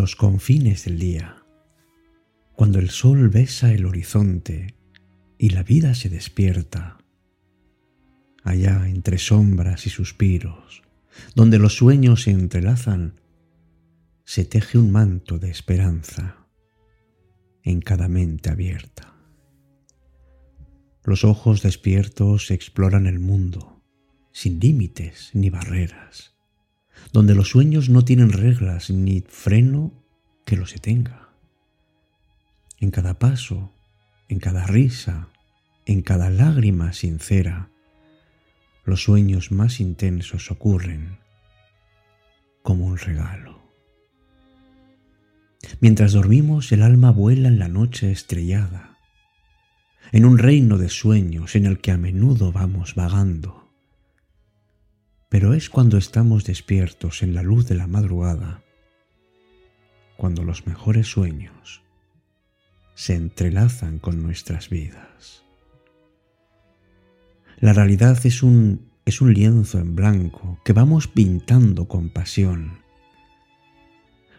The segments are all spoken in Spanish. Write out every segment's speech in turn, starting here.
Los confines del día, cuando el sol besa el horizonte y la vida se despierta, allá entre sombras y suspiros, donde los sueños se entrelazan, se teje un manto de esperanza en cada mente abierta. Los ojos despiertos exploran el mundo, sin límites ni barreras, donde los sueños no tienen reglas ni freno que los detenga. En cada paso, en cada risa, en cada lágrima sincera, los sueños más intensos ocurren como un regalo. Mientras dormimos, el alma vuela en la noche estrellada, en un reino de sueños en el que a menudo vamos vagando. Pero es cuando estamos despiertos en la luz de la madrugada, cuando los mejores sueños se entrelazan con nuestras vidas. La realidad es un, es un lienzo en blanco que vamos pintando con pasión.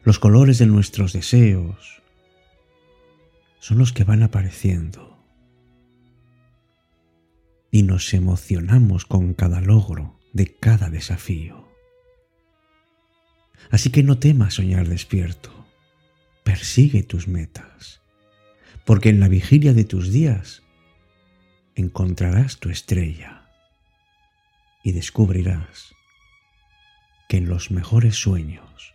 Los colores de nuestros deseos son los que van apareciendo. Y nos emocionamos con cada logro de cada desafío. Así que no temas soñar despierto. Persigue tus metas, porque en la vigilia de tus días encontrarás tu estrella y descubrirás que en los mejores sueños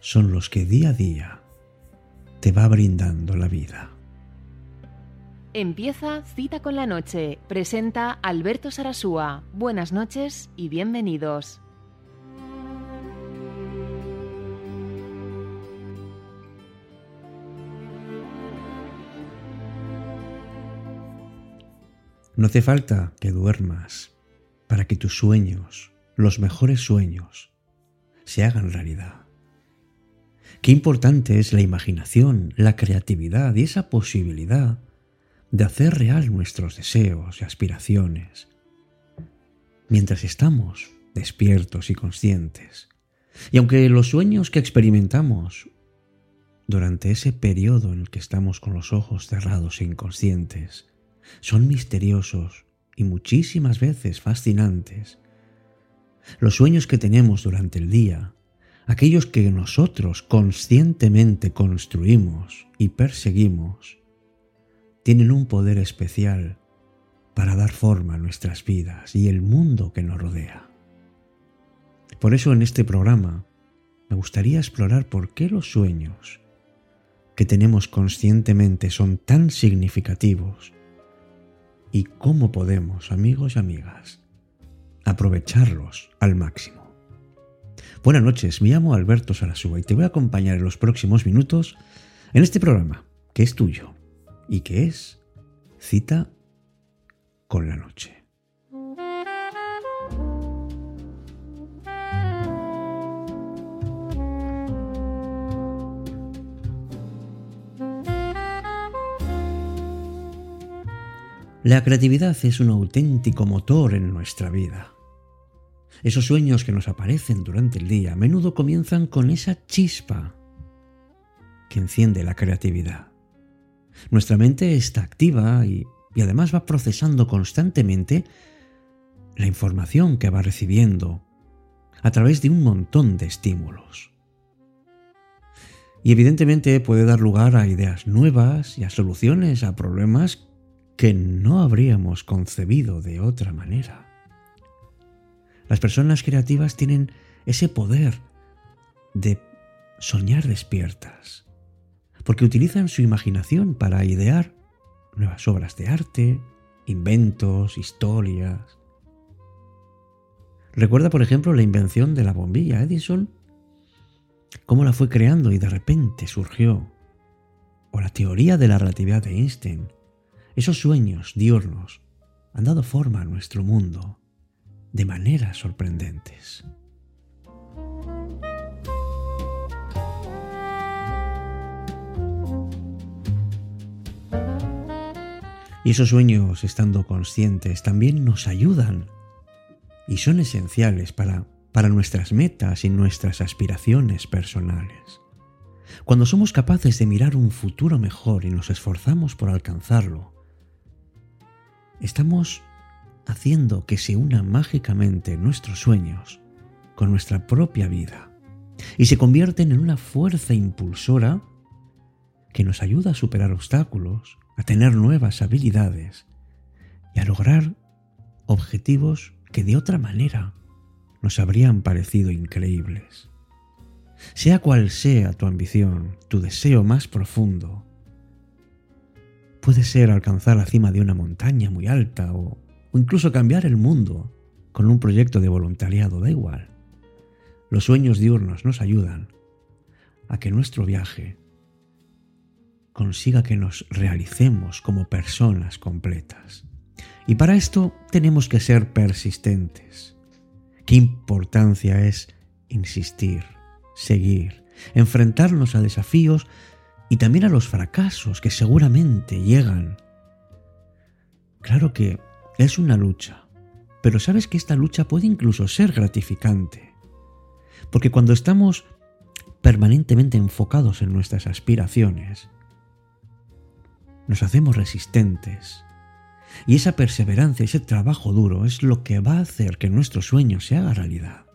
son los que día a día te va brindando la vida. Empieza Cita con la Noche. Presenta Alberto Sarasúa. Buenas noches y bienvenidos. No hace falta que duermas para que tus sueños, los mejores sueños, se hagan realidad. Qué importante es la imaginación, la creatividad y esa posibilidad de hacer real nuestros deseos y aspiraciones mientras estamos despiertos y conscientes. Y aunque los sueños que experimentamos durante ese periodo en el que estamos con los ojos cerrados e inconscientes son misteriosos y muchísimas veces fascinantes. Los sueños que tenemos durante el día, aquellos que nosotros conscientemente construimos y perseguimos, tienen un poder especial para dar forma a nuestras vidas y el mundo que nos rodea. Por eso en este programa me gustaría explorar por qué los sueños que tenemos conscientemente son tan significativos y cómo podemos, amigos y amigas, aprovecharlos al máximo. Buenas noches, me llamo Alberto Sarasúa y te voy a acompañar en los próximos minutos en este programa que es tuyo y que es Cita con la Noche. La creatividad es un auténtico motor en nuestra vida. Esos sueños que nos aparecen durante el día a menudo comienzan con esa chispa que enciende la creatividad. Nuestra mente está activa y, además va procesando constantemente la información que va recibiendo a través de un montón de estímulos. Y evidentemente puede dar lugar a ideas nuevas y a soluciones a problemas que no habríamos concebido de otra manera. Las personas creativas tienen ese poder de soñar despiertas, porque utilizan su imaginación para idear nuevas obras de arte, inventos, historias. Recuerda, por ejemplo, la invención de la bombilla Edison, cómo la fue creando y de repente surgió, o la teoría de la relatividad de Einstein, esos sueños diurnos han dado forma a nuestro mundo de maneras sorprendentes. Esos sueños, estando conscientes, también nos ayudan y son esenciales para para nuestras metas y nuestras aspiraciones personales. Cuando somos capaces de mirar un futuro mejor y nos esforzamos por alcanzarlo, estamos haciendo que se unan mágicamente nuestros sueños con nuestra propia vida y se convierten en una fuerza impulsora que nos ayuda a superar obstáculos, a tener nuevas habilidades y a lograr objetivos que de otra manera nos habrían parecido increíbles. Sea cual sea tu ambición, tu deseo más profundo, puede ser alcanzar la cima de una montaña muy alta o, o incluso cambiar el mundo con un proyecto de voluntariado, da igual. Los sueños diurnos nos ayudan a que nuestro viaje consiga que nos realicemos como personas completas. Y para esto tenemos que ser persistentes. Qué importancia es insistir, seguir, enfrentarnos a desafíos y también a los fracasos que seguramente llegan. Claro que es una lucha, pero sabes que esta lucha puede incluso ser gratificante. Porque cuando estamos permanentemente enfocados en nuestras aspiraciones, nos hacemos resistentes. Y esa perseverancia, ese trabajo duro es lo que va a hacer que nuestro sueño se haga realidad.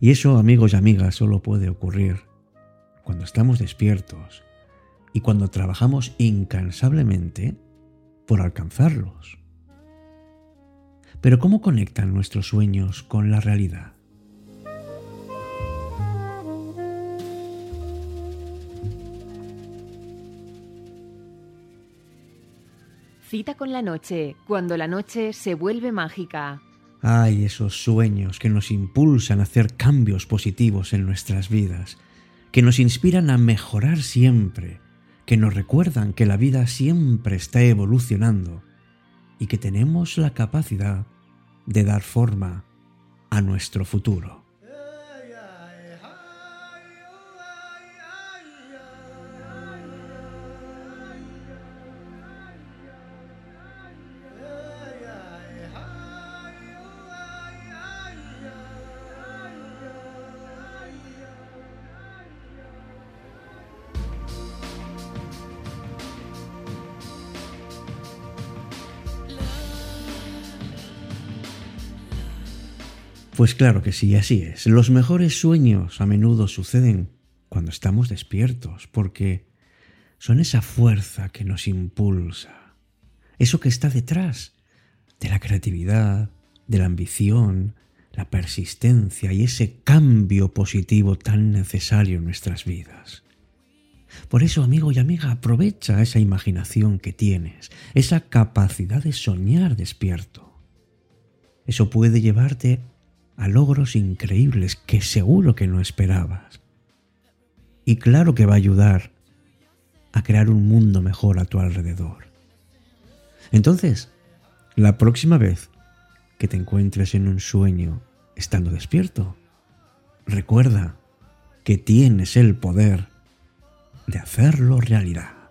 Y eso, amigos y amigas, solo puede ocurrir cuando estamos despiertos y cuando trabajamos incansablemente por alcanzarlos. Pero ¿cómo conectan nuestros sueños con la realidad? Cita con la noche, cuando la noche se vuelve mágica. Ay, esos sueños que nos impulsan a hacer cambios positivos en nuestras vidas, que nos inspiran a mejorar siempre, que nos recuerdan que la vida siempre está evolucionando y que tenemos la capacidad de dar forma a nuestro futuro. Pues claro que sí, así es. Los mejores sueños a menudo suceden cuando estamos despiertos, porque son esa fuerza que nos impulsa, eso que está detrás de la creatividad, de la ambición, la persistencia y ese cambio positivo tan necesario en nuestras vidas. Por eso, amigo y amiga, aprovecha esa imaginación que tienes, esa capacidad de soñar despierto. Eso puede llevarte a logros increíbles que seguro que no esperabas. Y claro que va a ayudar a crear un mundo mejor a tu alrededor. Entonces, la próxima vez que te encuentres en un sueño estando despierto, recuerda que tienes el poder de hacerlo realidad.